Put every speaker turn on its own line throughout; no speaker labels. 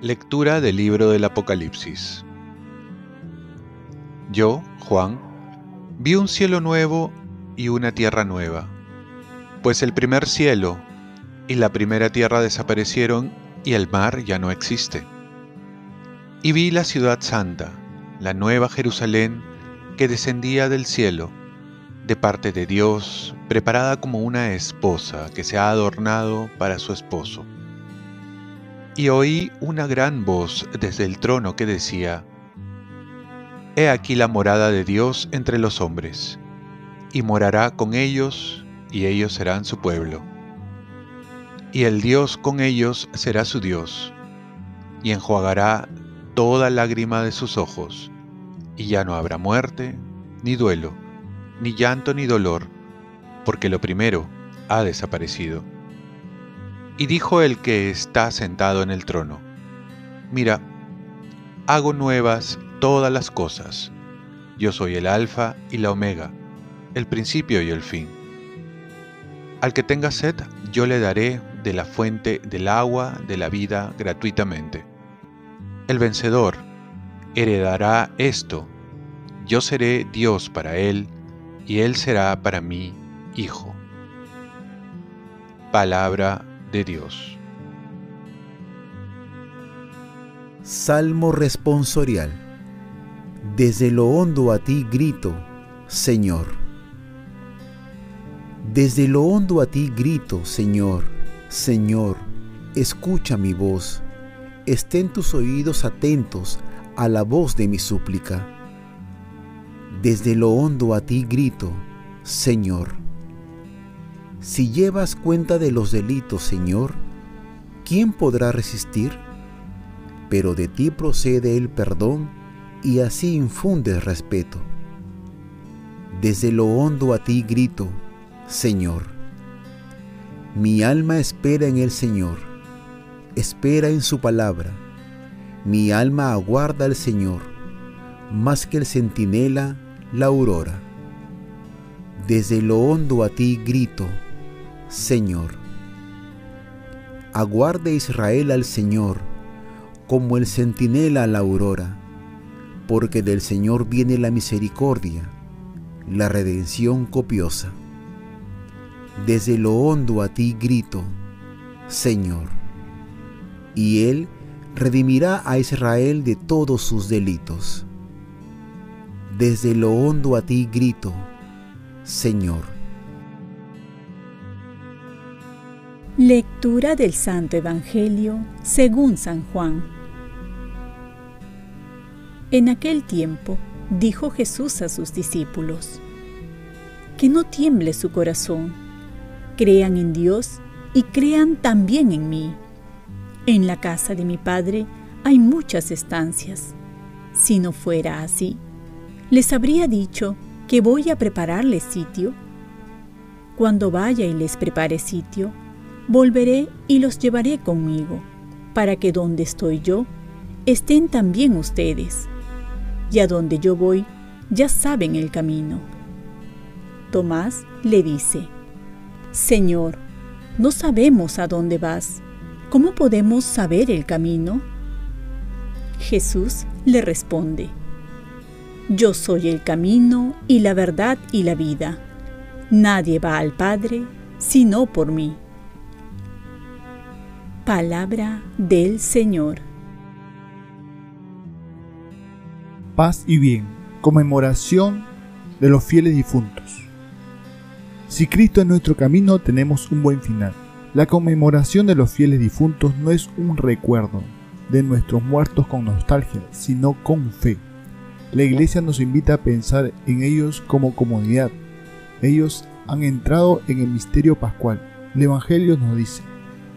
Lectura del libro del Apocalipsis. Yo, Juan, vi un cielo nuevo y una tierra nueva, pues el primer cielo y la primera tierra desaparecieron y el mar ya no existe. Y vi la ciudad santa, la nueva Jerusalén, que descendía del cielo, de parte de Dios, preparada como una esposa que se ha adornado para su esposo. Y oí una gran voz desde el trono que decía, He aquí la morada de Dios entre los hombres, y morará con ellos, y ellos serán su pueblo. Y el Dios con ellos será su Dios, y enjuagará toda lágrima de sus ojos, y ya no habrá muerte, ni duelo, ni llanto, ni dolor, porque lo primero ha desaparecido. Y dijo el que está sentado en el trono, Mira, hago nuevas todas las cosas. Yo soy el Alfa y la Omega, el principio y el fin. Al que tenga sed, yo le daré de la fuente del agua de la vida gratuitamente. El vencedor heredará esto. Yo seré Dios para él, y él será para mí hijo. Palabra de Dios.
Salmo responsorial. Desde lo hondo a ti grito, Señor. Desde lo hondo a ti grito, Señor, Señor, escucha mi voz. Estén tus oídos atentos a la voz de mi súplica. Desde lo hondo a ti grito, Señor. Si llevas cuenta de los delitos, Señor, ¿quién podrá resistir? Pero de ti procede el perdón y así infundes respeto. Desde lo hondo a ti grito, Señor. Mi alma espera en el Señor, espera en su palabra. Mi alma aguarda al Señor, más que el centinela la aurora. Desde lo hondo a ti grito, Señor. Aguarde Israel al Señor, como el centinela a la aurora, porque del Señor viene la misericordia, la redención copiosa. Desde lo hondo a ti grito, Señor, y Él redimirá a Israel de todos sus delitos. Desde lo hondo a ti grito, Señor.
Lectura del Santo Evangelio según San Juan. En aquel tiempo dijo Jesús a sus discípulos, que no tiemble su corazón, crean en Dios y crean también en mí. En la casa de mi Padre hay muchas estancias. Si no fuera así, les habría dicho que voy a prepararles sitio. Cuando vaya y les prepare sitio, volveré y los llevaré conmigo, para que donde estoy yo, estén también ustedes. Y a donde yo voy, ya saben el camino. Tomás le dice, Señor, no sabemos a dónde vas. ¿Cómo podemos saber el camino? Jesús le responde, Yo soy el camino y la verdad y la vida. Nadie va al Padre sino por mí. Palabra del Señor.
Paz y bien, conmemoración de los fieles difuntos. Si Cristo es nuestro camino, tenemos un buen final. La conmemoración de los fieles difuntos no es un recuerdo de nuestros muertos con nostalgia, sino con fe. La iglesia nos invita a pensar en ellos como comunidad. Ellos han entrado en el misterio pascual. El Evangelio nos dice,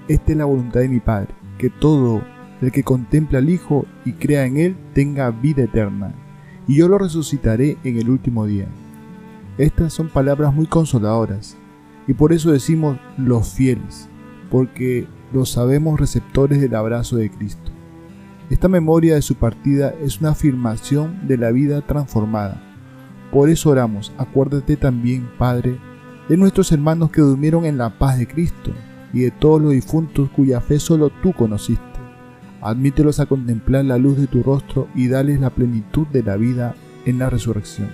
esta es la voluntad de mi Padre, que todo el que contempla al Hijo y crea en Él tenga vida eterna, y yo lo resucitaré en el último día. Estas son palabras muy consoladoras, y por eso decimos los fieles, porque los sabemos receptores del abrazo de Cristo. Esta memoria de su partida es una afirmación de la vida transformada, Por eso oramos, acuérdate también, Padre, de nuestros hermanos que durmieron en la paz de Cristo y de todos los difuntos cuya fe solo tú conociste. Admítelos a contemplar la luz de tu rostro y dales la plenitud de la vida en la resurrección.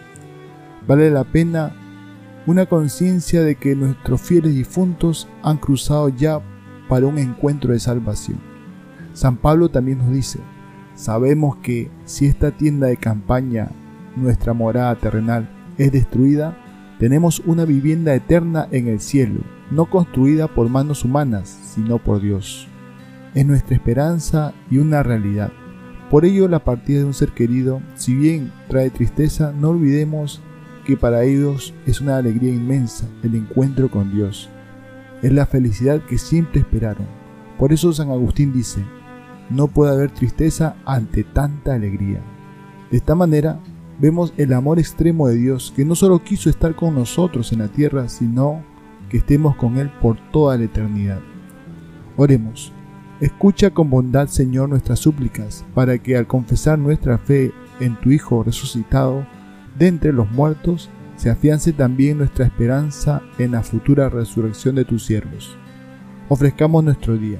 Vale la pena una conciencia de que nuestros fieles difuntos han cruzado ya para un encuentro de salvación. San Pablo también nos dice, sabemos que si esta tienda de campaña, nuestra morada terrenal, es destruida, tenemos una vivienda eterna en el cielo, no construida por manos humanas, sino por Dios. Es nuestra esperanza y una realidad. Por ello la partida de un ser querido, si bien trae tristeza, no olvidemos que para ellos es una alegría inmensa el encuentro con Dios. Es la felicidad que siempre esperaron. Por eso San Agustín dice, no puede haber tristeza ante tanta alegría. De esta manera, vemos el amor extremo de Dios que no solo quiso estar con nosotros en la tierra, sino que estemos con Él por toda la eternidad. Oremos. Escucha con bondad, Señor, nuestras súplicas, para que al confesar nuestra fe en tu Hijo resucitado de entre los muertos, se afiance también nuestra esperanza en la futura resurrección de tus siervos. Ofrezcamos nuestro día.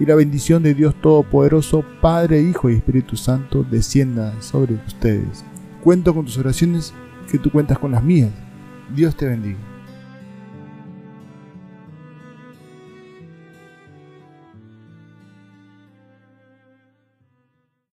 Y la bendición de Dios Todopoderoso, Padre, Hijo y Espíritu Santo, descienda sobre ustedes. Cuento con tus oraciones, que tú cuentas con las mías. Dios te bendiga.